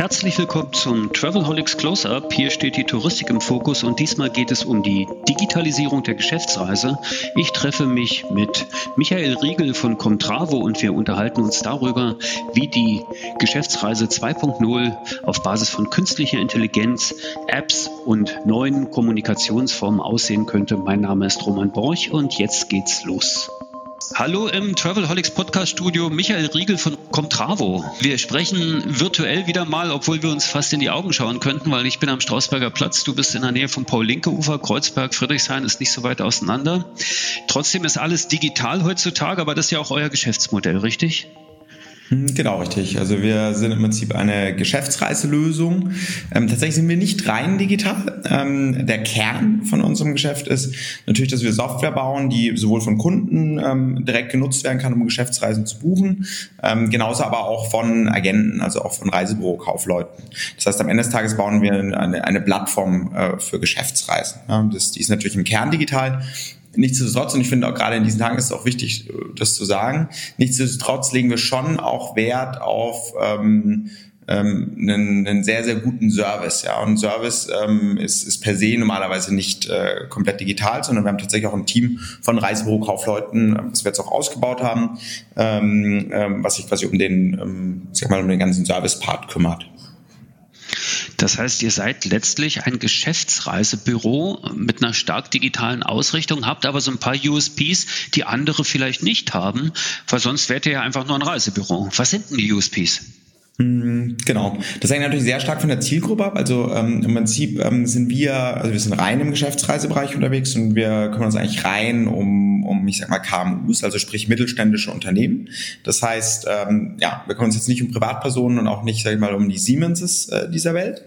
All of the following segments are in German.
Herzlich willkommen zum Travelholics Close-Up. Hier steht die Touristik im Fokus und diesmal geht es um die Digitalisierung der Geschäftsreise. Ich treffe mich mit Michael Riegel von Comtravo und wir unterhalten uns darüber, wie die Geschäftsreise 2.0 auf Basis von künstlicher Intelligenz, Apps und neuen Kommunikationsformen aussehen könnte. Mein Name ist Roman Borch und jetzt geht's los. Hallo im Travelholics Podcast Studio, Michael Riegel von Comtravo. Wir sprechen virtuell wieder mal, obwohl wir uns fast in die Augen schauen könnten, weil ich bin am Strausberger Platz, du bist in der Nähe vom Paul-Linke-Ufer, Kreuzberg, Friedrichshain ist nicht so weit auseinander. Trotzdem ist alles digital heutzutage, aber das ist ja auch euer Geschäftsmodell, richtig? Hm, genau, richtig. Also wir sind im Prinzip eine Geschäftsreiselösung. Ähm, tatsächlich sind wir nicht rein digital. Ähm, der Kern von unserem Geschäft ist natürlich, dass wir Software bauen, die sowohl von Kunden ähm, direkt genutzt werden kann, um Geschäftsreisen zu buchen, ähm, genauso aber auch von Agenten, also auch von Reisebüro-Kaufleuten. Das heißt, am Ende des Tages bauen wir eine, eine Plattform äh, für Geschäftsreisen. Ja, das, die ist natürlich im Kern digital, Nichtsdestotrotz, und ich finde auch gerade in diesen Tagen ist es auch wichtig, das zu sagen, nichtsdestotrotz legen wir schon auch Wert auf ähm, ähm, einen, einen sehr, sehr guten Service. Ja. Und Service ähm, ist, ist per se normalerweise nicht äh, komplett digital, sondern wir haben tatsächlich auch ein Team von Reisebüro-Kaufleuten, was wir jetzt auch ausgebaut haben, ähm, ähm, was sich quasi um den, ähm, sag mal, um den ganzen Service-Part kümmert. Das heißt, ihr seid letztlich ein Geschäftsreisebüro mit einer stark digitalen Ausrichtung, habt aber so ein paar USPs, die andere vielleicht nicht haben, weil sonst wärt ihr ja einfach nur ein Reisebüro. Was sind denn die USPs? Hm, genau. Das hängt natürlich sehr stark von der Zielgruppe ab. Also ähm, im Prinzip ähm, sind wir, also wir sind rein im Geschäftsreisebereich unterwegs und wir kümmern uns eigentlich rein um, um ich sag mal, KMUs, also sprich mittelständische Unternehmen. Das heißt, ähm, ja, wir kümmern uns jetzt nicht um Privatpersonen und auch nicht, sag ich mal, um die Siemenses äh, dieser Welt.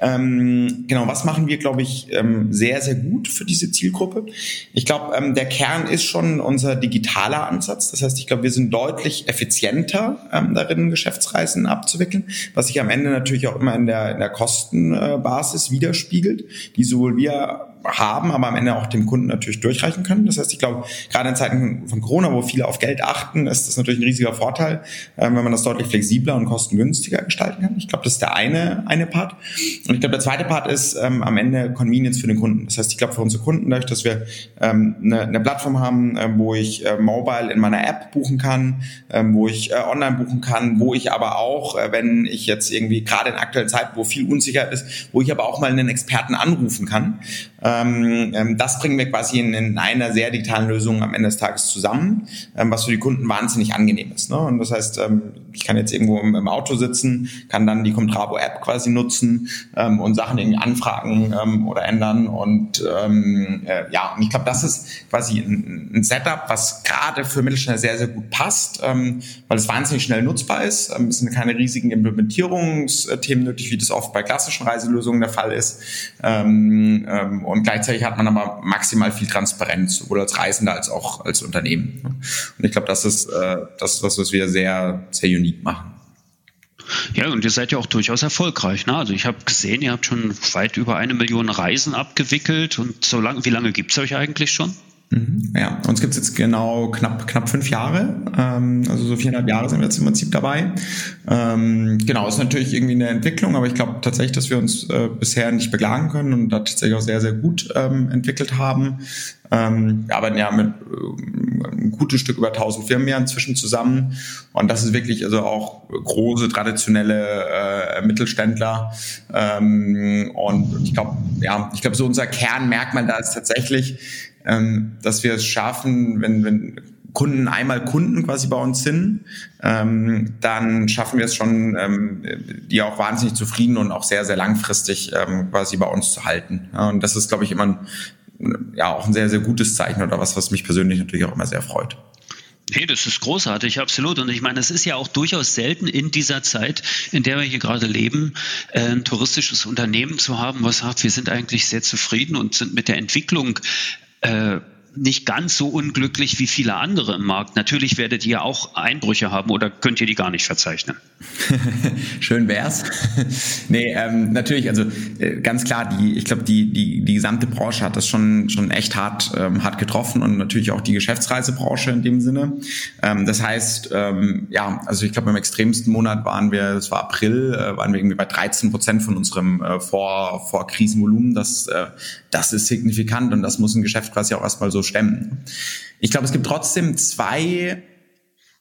Ähm, genau, was machen wir, glaube ich, ähm, sehr, sehr gut für diese Zielgruppe? Ich glaube, ähm, der Kern ist schon unser digitaler Ansatz. Das heißt, ich glaube, wir sind deutlich effizienter ähm, darin, Geschäftsreisen abzuwickeln, was sich am Ende natürlich auch immer in der, in der Kostenbasis widerspiegelt, die sowohl wir haben, aber am Ende auch dem Kunden natürlich durchreichen können. Das heißt, ich glaube, gerade in Zeiten von Corona, wo viele auf Geld achten, ist das natürlich ein riesiger Vorteil, ähm, wenn man das deutlich flexibler und kostengünstiger gestalten kann. Ich glaube, das ist der eine, eine Part. Und ich glaube, der zweite Part ist ähm, am Ende Convenience für den Kunden. Das heißt, ich glaube, für unsere Kunden, dadurch, dass wir ähm, eine, eine Plattform haben, äh, wo ich äh, mobile in meiner App buchen kann, äh, wo ich äh, online buchen kann, wo ich aber auch, äh, wenn ich jetzt irgendwie gerade in aktuellen Zeiten, wo viel Unsicherheit ist, wo ich aber auch mal einen Experten anrufen kann, ähm, ähm, das bringen wir quasi in, in, einer sehr digitalen Lösung am Ende des Tages zusammen, ähm, was für die Kunden wahnsinnig angenehm ist. Ne? Und das heißt, ähm, ich kann jetzt irgendwo im, im, Auto sitzen, kann dann die Comtrabo-App quasi nutzen ähm, und Sachen irgendwie anfragen ähm, oder ändern. Und äh, ja, und ich glaube, das ist quasi ein, ein Setup, was gerade für Mittelständler sehr, sehr gut passt, weil es wahnsinnig schnell nutzbar ist. es sind keine riesigen Implementierungsthemen nötig, wie das oft bei klassischen Reiselösungen der Fall ist. und und gleichzeitig hat man aber maximal viel Transparenz, sowohl als Reisender als auch als Unternehmen. Und ich glaube, das ist äh, das, was wir sehr, sehr unique machen. Ja, und ihr seid ja auch durchaus erfolgreich. Ne? Also ich habe gesehen, ihr habt schon weit über eine Million Reisen abgewickelt. Und so lange, wie lange gibt's euch eigentlich schon? Mhm. Ja, uns gibt's jetzt genau knapp, knapp fünf Jahre. Ähm, also so viereinhalb Jahre sind wir jetzt im Prinzip dabei. Ähm, genau, ist natürlich irgendwie eine Entwicklung, aber ich glaube tatsächlich, dass wir uns äh, bisher nicht beklagen können und da tatsächlich auch sehr, sehr gut ähm, entwickelt haben. Ähm, wir arbeiten ja mit äh, ein gutes Stück über 1000 Firmen ja inzwischen zusammen. Und das ist wirklich also auch große, traditionelle äh, Mittelständler. Ähm, und ich glaube, ja, ich glaube, so unser Kernmerkmal da ist tatsächlich, ähm, dass wir es schaffen, wenn, wenn Kunden einmal Kunden quasi bei uns sind, ähm, dann schaffen wir es schon, ähm, die auch wahnsinnig zufrieden und auch sehr, sehr langfristig ähm, quasi bei uns zu halten. Ja, und das ist, glaube ich, immer ein, ja, auch ein sehr, sehr gutes Zeichen oder was, was mich persönlich natürlich auch immer sehr freut. Nee, das ist großartig, absolut. Und ich meine, es ist ja auch durchaus selten in dieser Zeit, in der wir hier gerade leben, äh, ein touristisches Unternehmen zu haben, was sagt, wir sind eigentlich sehr zufrieden und sind mit der Entwicklung äh, nicht ganz so unglücklich wie viele andere im Markt. Natürlich werdet ihr auch Einbrüche haben oder könnt ihr die gar nicht verzeichnen? Schön wär's. nee, ähm, natürlich, also äh, ganz klar, die, ich glaube, die, die, die gesamte Branche hat das schon, schon echt hart, ähm, hart getroffen und natürlich auch die Geschäftsreisebranche in dem Sinne. Ähm, das heißt, ähm, ja, also ich glaube, im extremsten Monat waren wir, das war April, äh, waren wir irgendwie bei 13 Prozent von unserem äh, vor, vor Krisenvolumen. Das, äh, das ist signifikant und das muss ein Geschäft quasi auch erstmal so stemmen. Ich glaube, es gibt trotzdem zwei,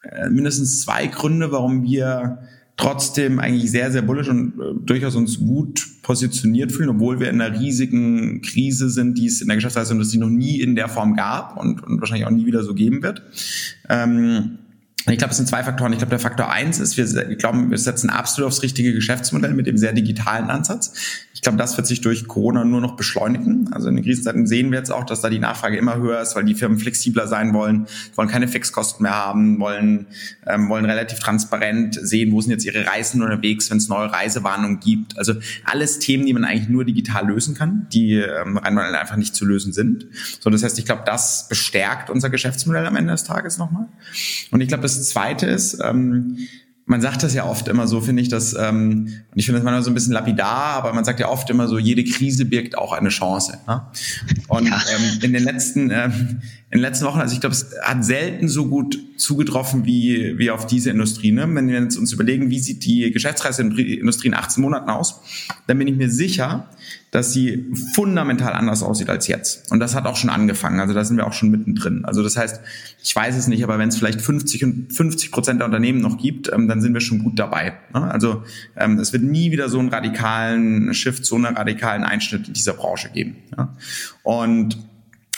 äh, mindestens zwei Gründe, warum wir trotzdem eigentlich sehr, sehr bullish und äh, durchaus uns gut positioniert fühlen, obwohl wir in einer riesigen Krise sind, die es in der Geschäftsreisungsindustrie noch nie in der Form gab und, und wahrscheinlich auch nie wieder so geben wird. Ähm, ich glaube, es sind zwei Faktoren. Ich glaube, der Faktor eins ist, wir glauben, wir setzen absolut aufs richtige Geschäftsmodell mit dem sehr digitalen Ansatz. Ich glaube, das wird sich durch Corona nur noch beschleunigen. Also in den Krisenzeiten sehen wir jetzt auch, dass da die Nachfrage immer höher ist, weil die Firmen flexibler sein wollen, wollen keine Fixkosten mehr haben, wollen, ähm, wollen relativ transparent sehen, wo sind jetzt ihre Reisen unterwegs, wenn es neue Reisewarnungen gibt. Also alles Themen, die man eigentlich nur digital lösen kann, die ähm, einfach nicht zu lösen sind. So, das heißt, ich glaube, das bestärkt unser Geschäftsmodell am Ende des Tages nochmal. Und ich glaube, das Zweite ist, ähm, man sagt das ja oft immer so, finde ich, dass, ähm, und ich finde das manchmal so ein bisschen lapidar, aber man sagt ja oft immer so, jede Krise birgt auch eine Chance. Ne? Und ja. ähm, in den letzten, ähm, in den letzten Wochen, also ich glaube, es hat selten so gut zugetroffen wie, wie auf diese Industrie. Ne? Wenn wir uns überlegen, wie sieht die Geschäftsreiseindustrie in 18 Monaten aus, dann bin ich mir sicher, dass sie fundamental anders aussieht als jetzt. Und das hat auch schon angefangen. Also da sind wir auch schon mittendrin. Also das heißt, ich weiß es nicht, aber wenn es vielleicht 50 und 50 Prozent der Unternehmen noch gibt, ähm, dann sind wir schon gut dabei. Ne? Also ähm, es wird nie wieder so einen radikalen Shift, so einen radikalen Einschnitt in dieser Branche geben. Ja? Und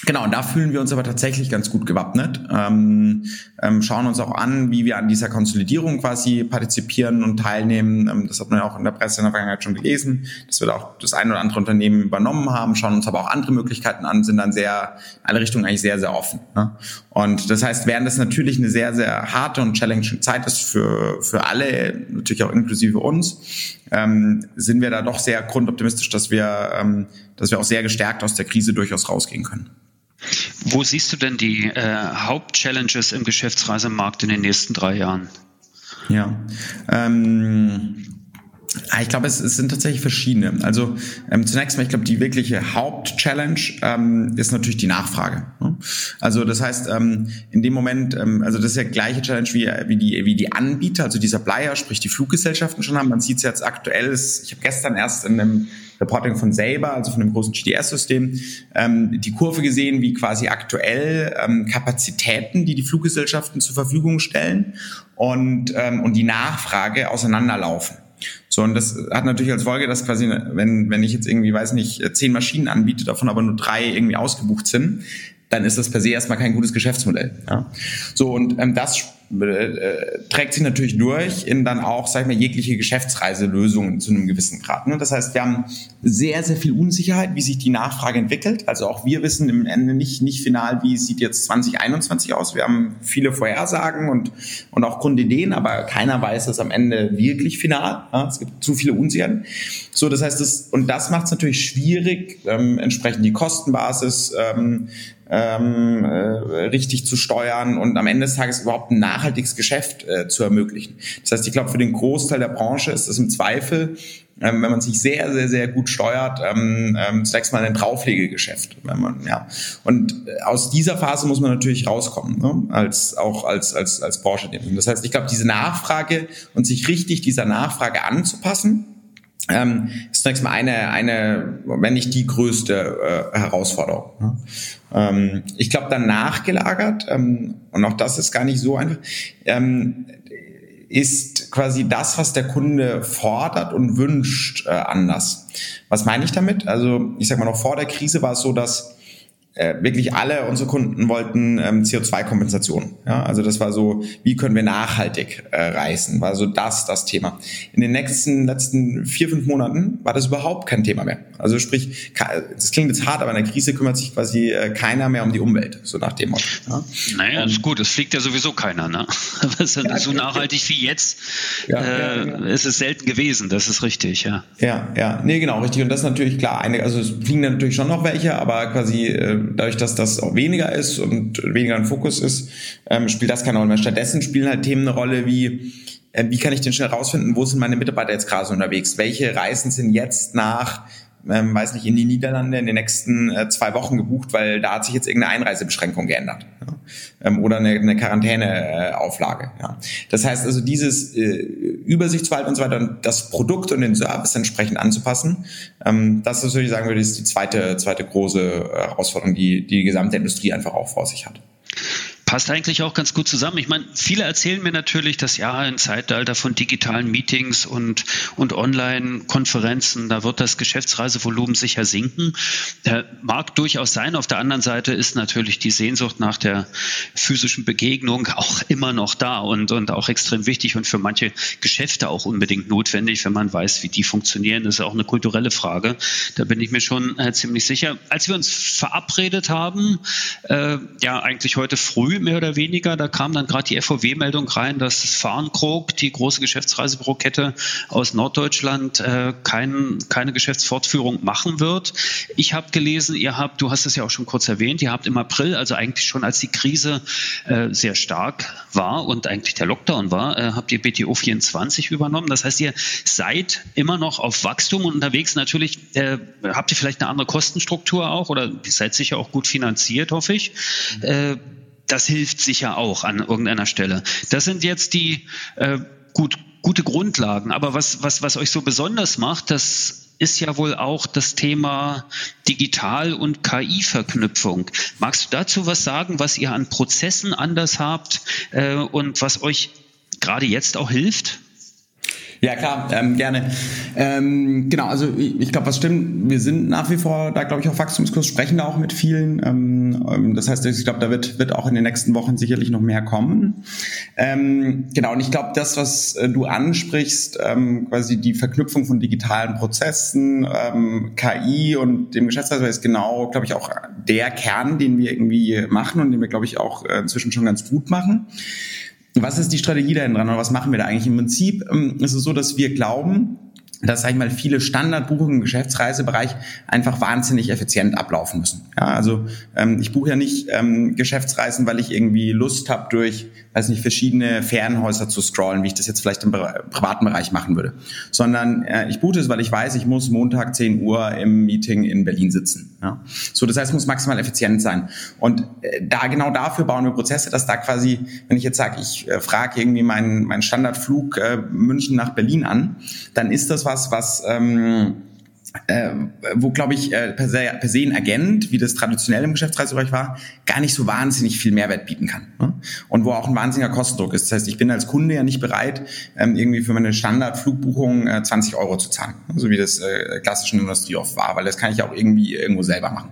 Genau, und da fühlen wir uns aber tatsächlich ganz gut gewappnet, ähm, ähm, schauen uns auch an, wie wir an dieser Konsolidierung quasi partizipieren und teilnehmen. Ähm, das hat man ja auch in der Presse in der Vergangenheit schon gelesen, dass wir da auch das ein oder andere Unternehmen übernommen haben, schauen uns aber auch andere Möglichkeiten an, sind dann sehr, alle Richtungen eigentlich sehr, sehr offen. Ne? Und das heißt, während das natürlich eine sehr, sehr harte und challenging Zeit ist für, für alle, natürlich auch inklusive uns, ähm, sind wir da doch sehr grundoptimistisch, dass wir, ähm, dass wir auch sehr gestärkt aus der Krise durchaus rausgehen können. Wo siehst du denn die äh, Hauptchallenges im Geschäftsreisemarkt in den nächsten drei Jahren? Ja, ähm, ich glaube, es, es, sind tatsächlich verschiedene. Also ähm, zunächst mal, ich glaube, die wirkliche Hauptchallenge ähm, ist natürlich die Nachfrage. Ne? Also das heißt, ähm, in dem Moment, ähm, also das ist ja gleiche Challenge wie, wie, die, wie die Anbieter, also die Supplier, sprich die Fluggesellschaften schon haben. Man sieht es jetzt aktuell, ich habe gestern erst in einem Reporting von Saber, also von dem großen GDS-System, ähm, die Kurve gesehen, wie quasi aktuell ähm, Kapazitäten, die die Fluggesellschaften zur Verfügung stellen und, ähm, und die Nachfrage auseinanderlaufen. So, und das hat natürlich als Folge, dass quasi, wenn, wenn ich jetzt irgendwie, weiß nicht, zehn Maschinen anbiete, davon aber nur drei irgendwie ausgebucht sind, dann ist das per se erstmal kein gutes Geschäftsmodell. Ja? So, und ähm, das äh, trägt sich natürlich durch in dann auch, sag ich mal, jegliche Geschäftsreiselösungen zu einem gewissen Grad. Ne? Das heißt, wir haben sehr, sehr viel Unsicherheit, wie sich die Nachfrage entwickelt. Also auch wir wissen im Ende nicht, nicht final, wie sieht jetzt 2021 aus. Wir haben viele Vorhersagen und, und auch Grundideen, aber keiner weiß es am Ende wirklich final. Es gibt zu viele Unsicherheiten. So, das heißt, das, und das macht es natürlich schwierig, ähm, entsprechend die Kostenbasis ähm, ähm, äh, richtig zu steuern und am Ende des Tages überhaupt ein nachhaltiges Geschäft äh, zu ermöglichen. Das heißt, ich glaube, für den Großteil der Branche ist es im Zweifel, ähm, wenn man sich sehr, sehr, sehr gut steuert, ähm, ähm, zunächst mal ein Drauflegegeschäft. Wenn man, ja. Und äh, aus dieser Phase muss man natürlich rauskommen, ne? als auch als, als, als Branche. Das heißt, ich glaube, diese Nachfrage und sich richtig dieser Nachfrage anzupassen, ähm, ist zunächst mal eine, eine, wenn nicht die größte äh, Herausforderung. Ne? Ähm, ich glaube, dann nachgelagert, ähm, und auch das ist gar nicht so einfach, ähm, ist quasi das, was der Kunde fordert und wünscht, äh, anders. Was meine ich damit? Also ich sag mal, noch vor der Krise war es so, dass äh, wirklich alle unsere Kunden wollten ähm, CO2-Kompensation. Ja, also das war so, wie können wir nachhaltig äh, reisen, war so das das Thema. In den nächsten letzten vier fünf Monaten war das überhaupt kein Thema mehr. Also sprich, das klingt jetzt hart, aber in der Krise kümmert sich quasi äh, keiner mehr um die Umwelt, so nach dem Motto. Ja. Naja, ist gut, es fliegt ja sowieso keiner. Ne? so ja, nachhaltig wie jetzt ja, äh, ja, ist es selten gewesen. Das ist richtig, ja. Ja, ja, nee, genau richtig. Und das ist natürlich klar. Eine, also es fliegen natürlich schon noch welche, aber quasi äh, dadurch, dass das auch weniger ist und weniger ein Fokus ist, ähm, spielt das keine Rolle mehr. Stattdessen spielen halt Themen eine Rolle wie, äh, wie kann ich denn schnell rausfinden, wo sind meine Mitarbeiter jetzt gerade unterwegs? Welche Reisen sind jetzt nach ähm, weiß nicht, in die Niederlande in den nächsten äh, zwei Wochen gebucht, weil da hat sich jetzt irgendeine Einreisebeschränkung geändert. Ja? Ähm, oder eine, eine Quarantäneauflage. Ja? Das heißt also, dieses äh, Übersichtsverhalten und so weiter und das Produkt und den Service entsprechend anzupassen, ähm, das ist, würde ich sagen, würde, ist die zweite, zweite große äh, Herausforderung, die die gesamte Industrie einfach auch vor sich hat passt eigentlich auch ganz gut zusammen. Ich meine, viele erzählen mir natürlich, dass ja im Zeitalter von digitalen Meetings und, und Online-Konferenzen, da wird das Geschäftsreisevolumen sicher sinken. Äh, mag durchaus sein. Auf der anderen Seite ist natürlich die Sehnsucht nach der physischen Begegnung auch immer noch da und, und auch extrem wichtig und für manche Geschäfte auch unbedingt notwendig, wenn man weiß, wie die funktionieren. Das ist auch eine kulturelle Frage. Da bin ich mir schon äh, ziemlich sicher. Als wir uns verabredet haben, äh, ja eigentlich heute früh, mehr oder weniger. Da kam dann gerade die FOW-Meldung rein, dass Fahrenkrog, die große Geschäftsreisebürokette aus Norddeutschland, äh, kein, keine Geschäftsfortführung machen wird. Ich habe gelesen, ihr habt, du hast es ja auch schon kurz erwähnt, ihr habt im April, also eigentlich schon als die Krise äh, sehr stark war und eigentlich der Lockdown war, äh, habt ihr BTO 24 übernommen. Das heißt, ihr seid immer noch auf Wachstum und unterwegs. Natürlich äh, habt ihr vielleicht eine andere Kostenstruktur auch oder ihr seid sicher auch gut finanziert, hoffe ich. Äh, das hilft sicher auch an irgendeiner Stelle. Das sind jetzt die äh, gut, gute Grundlagen. Aber was, was, was euch so besonders macht, das ist ja wohl auch das Thema Digital- und KI-Verknüpfung. Magst du dazu was sagen, was ihr an Prozessen anders habt äh, und was euch gerade jetzt auch hilft? Ja, klar, ähm, gerne. Ähm, genau, also ich, glaube, was stimmt, wir sind nach wie vor da, glaube ich, auf Wachstumskurs, sprechen da auch mit vielen. Ähm, ähm das heißt, ich glaube, da wird, wird auch in den nächsten Wochen sicherlich noch mehr kommen. Ähm, genau, und ich glaube, das, was äh, du ansprichst, ähm, quasi die Verknüpfung von digitalen Prozessen, ähm, KI und dem Geschäftsreise ist genau, glaube ich, auch der Kern, den wir irgendwie machen und den wir, glaube ich, auch äh, inzwischen schon ganz gut machen. Was ist die Strategie dahin dran oder was machen wir da eigentlich? Im Prinzip ähm, ist es so, dass wir glauben, dass, sag ich mal, viele Standardbuchungen im Geschäftsreisebereich einfach wahnsinnig effizient ablaufen müssen. Ja, also ähm, ich buche ja nicht ähm, Geschäftsreisen, weil ich irgendwie Lust habe, durch, weiß nicht, verschiedene Ferienhäuser zu scrollen, wie ich das jetzt vielleicht im privaten Bereich machen würde, sondern äh, ich buche es, weil ich weiß, ich muss Montag 10 Uhr im Meeting in Berlin sitzen. Ja? So, das heißt, es muss maximal effizient sein. Und äh, da genau dafür bauen wir Prozesse, dass da quasi, wenn ich jetzt sage, ich äh, frage irgendwie meinen, meinen Standardflug äh, München nach Berlin an, dann ist das was, was ähm, äh, wo, glaube ich, äh, per, se, per se ein Agent, wie das traditionell im Geschäftsreisebereich war, gar nicht so wahnsinnig viel Mehrwert bieten kann. Ne? Und wo auch ein wahnsinniger Kostendruck ist. Das heißt, ich bin als Kunde ja nicht bereit, ähm, irgendwie für meine Standardflugbuchung äh, 20 Euro zu zahlen, ne? so wie das äh, klassischen Industrie oft war, weil das kann ich auch irgendwie irgendwo selber machen.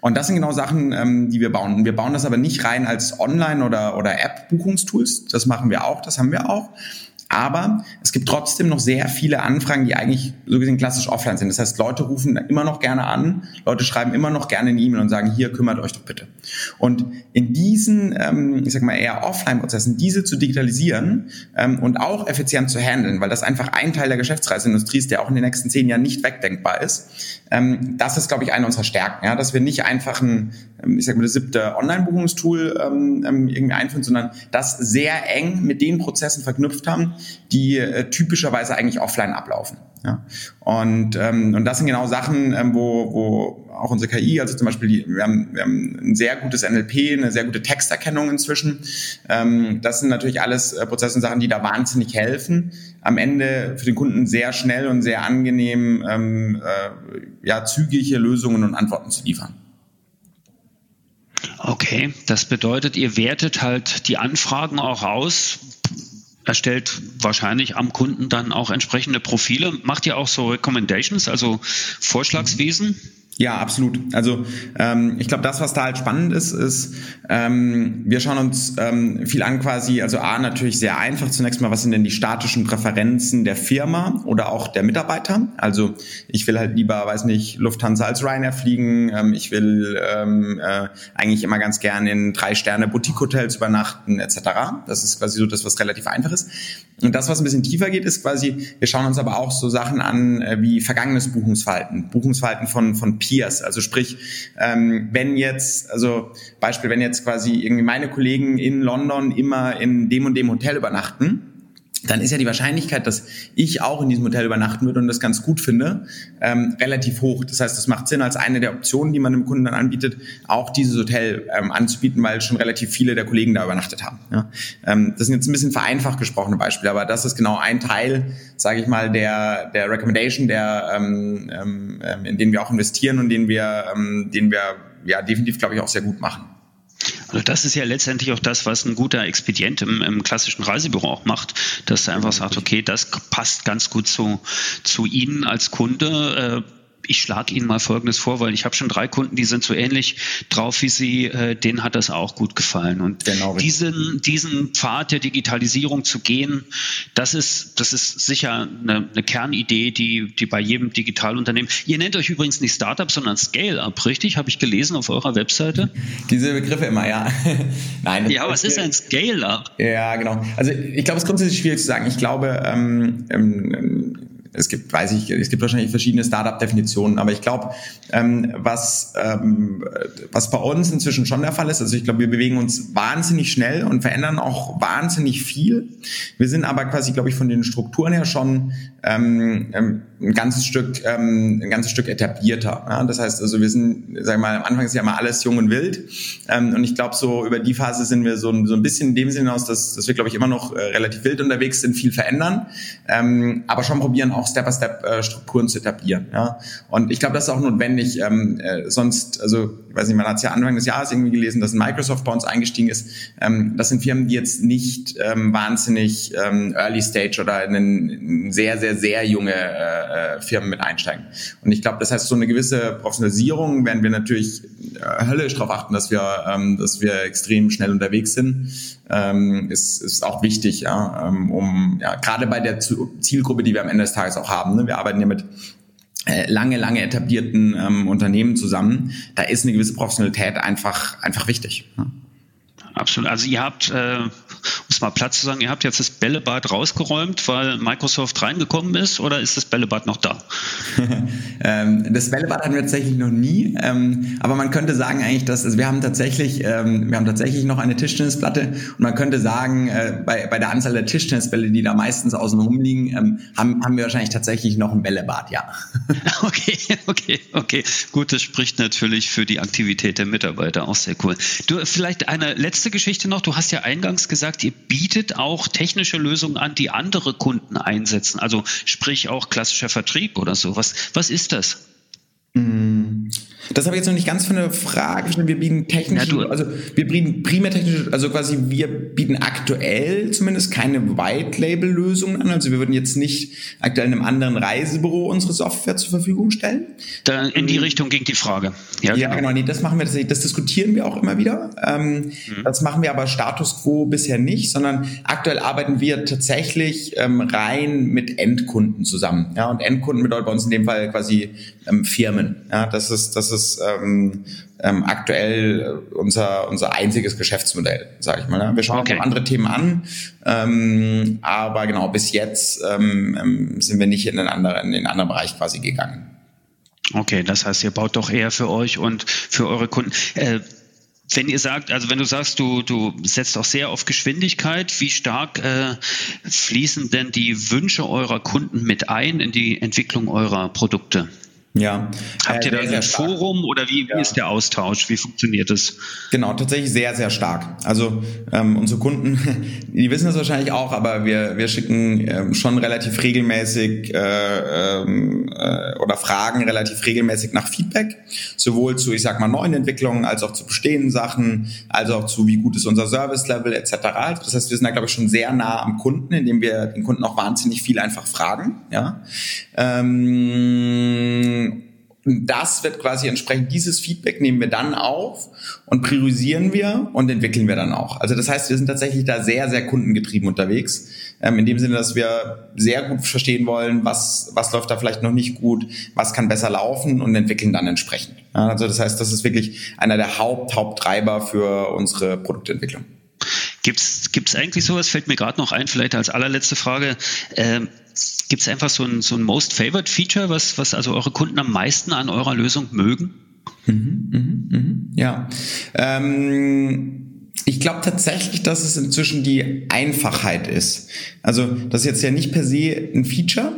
Und das sind genau Sachen, ähm, die wir bauen. Wir bauen das aber nicht rein als Online- oder, oder App-Buchungstools. Das machen wir auch, das haben wir auch aber es gibt trotzdem noch sehr viele Anfragen, die eigentlich so gesehen klassisch offline sind. Das heißt, Leute rufen immer noch gerne an, Leute schreiben immer noch gerne eine E-Mail und sagen, hier kümmert euch doch bitte. Und in diesen, ähm, ich sag mal eher Offline-Prozessen, diese zu digitalisieren ähm, und auch effizient zu handeln, weil das einfach ein Teil der Geschäftsreiseindustrie ist, der auch in den nächsten zehn Jahren nicht wegdenkbar ist. Ähm, das ist, glaube ich, eine unserer Stärken, ja, dass wir nicht einfach ein, ähm, ich sag mal, das siebte Online-Buchungstool ähm, ähm, irgendwie einführen, sondern das sehr eng mit den Prozessen verknüpft haben, die äh, typischerweise eigentlich offline ablaufen. Ja? Und, ähm, und das sind genau Sachen, ähm, wo, wo auch unsere KI, also zum Beispiel, die, wir, haben, wir haben ein sehr gutes NLP, eine sehr gute Texterkennung inzwischen. Ähm, das sind natürlich alles äh, Prozesse und Sachen, die da wahnsinnig helfen, am Ende für den Kunden sehr schnell und sehr angenehm ähm, äh, ja, zügige Lösungen und Antworten zu liefern. Okay, das bedeutet, ihr wertet halt die Anfragen auch aus, erstellt wahrscheinlich am Kunden dann auch entsprechende Profile. Macht ihr auch so Recommendations, also Vorschlagswesen? Ja, absolut. Also ähm, ich glaube, das, was da halt spannend ist, ist, ähm, wir schauen uns ähm, viel an quasi, also A, natürlich sehr einfach zunächst mal, was sind denn die statischen Präferenzen der Firma oder auch der Mitarbeiter? Also ich will halt lieber, weiß nicht, Lufthansa als Ryanair fliegen, ähm, ich will ähm, äh, eigentlich immer ganz gerne in drei Sterne Boutique-Hotels übernachten etc. Das ist quasi so das, was relativ einfach ist. Und das, was ein bisschen tiefer geht, ist quasi, wir schauen uns aber auch so Sachen an äh, wie vergangenes Buchungsverhalten, Buchungsverhalten von, von Peers. Also sprich, ähm, wenn jetzt, also Beispiel, wenn jetzt quasi irgendwie meine Kollegen in London immer in dem und dem Hotel übernachten, dann ist ja die Wahrscheinlichkeit, dass ich auch in diesem Hotel übernachten würde und das ganz gut finde, ähm, relativ hoch. Das heißt, es macht Sinn, als eine der Optionen, die man dem Kunden dann anbietet, auch dieses Hotel ähm, anzubieten, weil schon relativ viele der Kollegen da übernachtet haben. Ja? Ähm, das sind jetzt ein bisschen vereinfacht gesprochene Beispiele, aber das ist genau ein Teil, sage ich mal, der, der Recommendation, der, ähm, ähm, in den wir auch investieren und den wir, ähm, den wir ja definitiv, glaube ich, auch sehr gut machen. Das ist ja letztendlich auch das, was ein guter Expedient im, im klassischen Reisebüro auch macht, dass er einfach sagt, okay, das passt ganz gut zu, zu Ihnen als Kunde. Ich schlage Ihnen mal Folgendes vor, weil ich habe schon drei Kunden, die sind so ähnlich drauf wie Sie, äh, denen hat das auch gut gefallen. Und genau diesen, diesen Pfad der Digitalisierung zu gehen, das ist, das ist sicher eine, eine Kernidee, die, die bei jedem Digitalunternehmen, ihr nennt euch übrigens nicht Startup, sondern Scale-Up, richtig? Habe ich gelesen auf eurer Webseite? Diese Begriffe immer, ja. Nein. Ja, was ist ein Scale-Up? Ja, genau. Also ich glaube, es ist grundsätzlich schwierig zu sagen. Ich glaube, ähm, ähm, es gibt, weiß ich, es gibt wahrscheinlich verschiedene Startup-Definitionen, aber ich glaube, ähm, was, ähm, was bei uns inzwischen schon der Fall ist, also ich glaube, wir bewegen uns wahnsinnig schnell und verändern auch wahnsinnig viel. Wir sind aber quasi, glaube ich, von den Strukturen her schon ähm, ähm ein ganzes Stück, ähm, ein ganzes Stück etablierter. Ja? Das heißt, also wir sind, wir mal, am Anfang ist ja mal alles jung und wild. Ähm, und ich glaube, so über die Phase sind wir so, so ein bisschen in dem Sinne aus, dass, dass wir, glaube ich, immer noch äh, relativ wild unterwegs sind, viel verändern, ähm, aber schon probieren auch Step by Step äh, zu etablieren. Ja? Und ich glaube, das ist auch notwendig. Ähm, äh, sonst, also ich weiß nicht, man hat es ja Anfang des Jahres irgendwie gelesen, dass Microsoft bei uns eingestiegen ist. Ähm, das sind Firmen, die jetzt nicht ähm, wahnsinnig ähm, Early Stage oder in, in sehr, sehr, sehr junge äh, Firmen mit einsteigen. Und ich glaube, das heißt, so eine gewisse Professionalisierung werden wir natürlich äh, höllisch darauf achten, dass wir, ähm, dass wir extrem schnell unterwegs sind. Ähm, ist, ist auch wichtig, ja, ähm, um ja, gerade bei der Zielgruppe, die wir am Ende des Tages auch haben. Ne? Wir arbeiten ja mit äh, lange, lange etablierten ähm, Unternehmen zusammen. Da ist eine gewisse Professionalität einfach, einfach wichtig. Ne? Absolut. Also ihr habt, äh, um es mal platt zu sagen, ihr habt jetzt das Bällebad rausgeräumt, weil Microsoft reingekommen ist, oder ist das Bällebad noch da? ähm, das Bällebad hatten wir tatsächlich noch nie, ähm, aber man könnte sagen eigentlich, dass also wir haben tatsächlich, ähm, wir haben tatsächlich noch eine Tischtennisplatte und man könnte sagen, äh, bei, bei der Anzahl der Tischtennisbälle, die da meistens außen rumliegen, haben, haben wir wahrscheinlich tatsächlich noch ein Bällebad, ja. okay, okay, okay. Gut, das spricht natürlich für die Aktivität der Mitarbeiter, auch sehr cool. Du, vielleicht eine letzte Geschichte noch. Du hast ja eingangs gesagt, ihr bietet auch technische Lösungen an, die andere Kunden einsetzen. Also sprich auch klassischer Vertrieb oder so. Was, was ist das? Mm. Das habe ich jetzt noch nicht ganz von der Frage. Wir bieten technische, ja, also wir bieten primär technische, also quasi wir bieten aktuell zumindest keine White-Label-Lösungen an. Also wir würden jetzt nicht aktuell einem anderen Reisebüro unsere Software zur Verfügung stellen. Da in die Richtung ging die Frage. Ja, ja genau. Nee, das machen wir tatsächlich, das diskutieren wir auch immer wieder. Ähm, mhm. Das machen wir aber Status quo bisher nicht, sondern aktuell arbeiten wir tatsächlich ähm, rein mit Endkunden zusammen. Ja, und Endkunden bedeutet bei uns in dem Fall quasi ähm, Firmen. Ja, das ist, das ist ähm, ähm, aktuell unser, unser einziges Geschäftsmodell, sage ich mal. Ne? Wir schauen okay. auch andere Themen an, ähm, aber genau, bis jetzt ähm, ähm, sind wir nicht in den anderen, in den anderen Bereich quasi gegangen. Okay, das heißt, ihr baut doch eher für euch und für eure Kunden. Äh, wenn ihr sagt, also wenn du sagst, du, du setzt auch sehr auf Geschwindigkeit, wie stark äh, fließen denn die Wünsche eurer Kunden mit ein in die Entwicklung eurer Produkte? Ja. Habt ihr äh, da ein Forum oder wie, wie ja. ist der Austausch? Wie funktioniert es? Genau, tatsächlich sehr, sehr stark. Also ähm, unsere Kunden, die wissen das wahrscheinlich auch, aber wir, wir schicken ähm, schon relativ regelmäßig äh, ähm, äh, oder fragen relativ regelmäßig nach Feedback, sowohl zu, ich sag mal, neuen Entwicklungen als auch zu bestehenden Sachen, als auch zu, wie gut ist unser Service-Level etc. Das heißt, wir sind da, glaube ich, schon sehr nah am Kunden, indem wir den Kunden auch wahnsinnig viel einfach fragen. Ja. Ähm, das wird quasi entsprechend, dieses Feedback nehmen wir dann auf und priorisieren wir und entwickeln wir dann auch. Also das heißt, wir sind tatsächlich da sehr, sehr kundengetrieben unterwegs. Ähm, in dem Sinne, dass wir sehr gut verstehen wollen, was, was läuft da vielleicht noch nicht gut, was kann besser laufen und entwickeln dann entsprechend. Ja, also das heißt, das ist wirklich einer der Haupt, Haupttreiber für unsere Produktentwicklung. Gibt es eigentlich sowas, fällt mir gerade noch ein, vielleicht als allerletzte Frage, äh, Gibt es einfach so ein, so ein Most Favored Feature, was, was also eure Kunden am meisten an eurer Lösung mögen? Mhm, mhm, mhm, ja. Ähm ich glaube tatsächlich, dass es inzwischen die Einfachheit ist. Also das ist jetzt ja nicht per se ein Feature,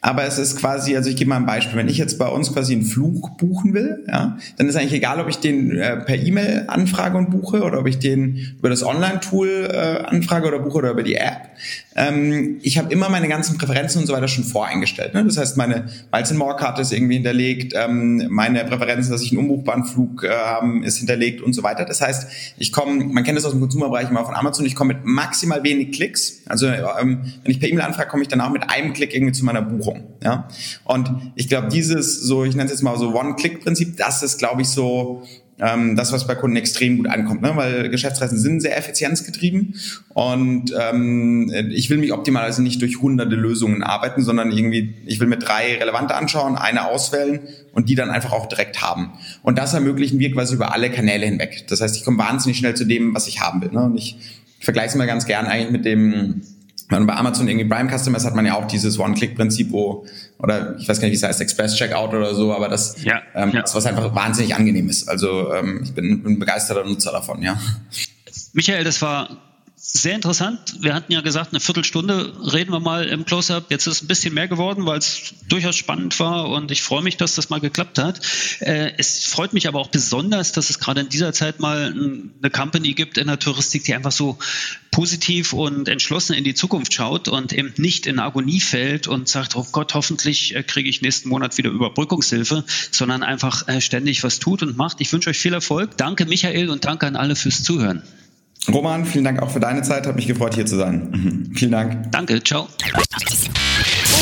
aber es ist quasi, also ich gebe mal ein Beispiel, wenn ich jetzt bei uns quasi einen Flug buchen will, ja, dann ist eigentlich egal, ob ich den äh, per E-Mail anfrage und buche oder ob ich den über das Online-Tool äh, anfrage oder buche oder über die App. Ähm, ich habe immer meine ganzen Präferenzen und so weiter schon voreingestellt. Ne? Das heißt, meine Miles More Karte ist irgendwie hinterlegt, ähm, meine Präferenzen, dass ich einen unbuchbaren Flug äh, haben, ist hinterlegt und so weiter. Das heißt, ich komme, man kennt das aus dem Konsumerbereich immer von Amazon, ich komme mit maximal wenig Klicks. Also ähm, wenn ich per E-Mail anfrage, komme ich danach mit einem Klick irgendwie zu meiner Buchung. Ja? Und ich glaube, dieses so, ich nenne es jetzt mal so One-Click-Prinzip, das ist, glaube ich, so ähm, das, was bei Kunden extrem gut ankommt, ne? weil Geschäftsreisen sind sehr effizienzgetrieben und ähm, ich will mich optimalerweise nicht durch hunderte Lösungen arbeiten, sondern irgendwie, ich will mit drei relevante anschauen, eine auswählen und die dann einfach auch direkt haben. Und das ermöglichen wir quasi über alle Kanäle hinweg. Das heißt, ich komme wahnsinnig schnell zu dem, was ich haben will. Ne? Und ich vergleiche es mal ganz gern eigentlich mit dem und bei Amazon irgendwie Prime Customers hat man ja auch dieses One-Click-Prinzip, wo, oder ich weiß gar nicht, wie es heißt, Express-Checkout oder so, aber das, ja, ähm, ja. das was einfach wahnsinnig angenehm ist. Also ähm, ich bin, bin begeisterter Nutzer davon, ja. Michael, das war sehr interessant. Wir hatten ja gesagt, eine Viertelstunde reden wir mal im Close-Up. Jetzt ist es ein bisschen mehr geworden, weil es durchaus spannend war und ich freue mich, dass das mal geklappt hat. Äh, es freut mich aber auch besonders, dass es gerade in dieser Zeit mal eine Company gibt in der Touristik, die einfach so positiv und entschlossen in die Zukunft schaut und eben nicht in Agonie fällt und sagt, oh Gott, hoffentlich äh, kriege ich nächsten Monat wieder Überbrückungshilfe, sondern einfach äh, ständig was tut und macht. Ich wünsche euch viel Erfolg. Danke Michael und danke an alle fürs Zuhören. Roman, vielen Dank auch für deine Zeit. Hat mich gefreut, hier zu sein. Mhm. Vielen Dank. Danke, ciao.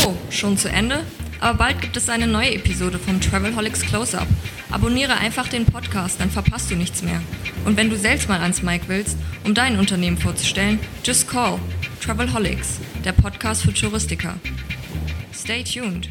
Oh, schon zu Ende? Aber bald gibt es eine neue Episode vom Travelholics Close-Up. Abonniere einfach den Podcast, dann verpasst du nichts mehr. Und wenn du selbst mal ans Mic willst, um dein Unternehmen vorzustellen, just call Travelholics, der Podcast für Touristiker. Stay tuned.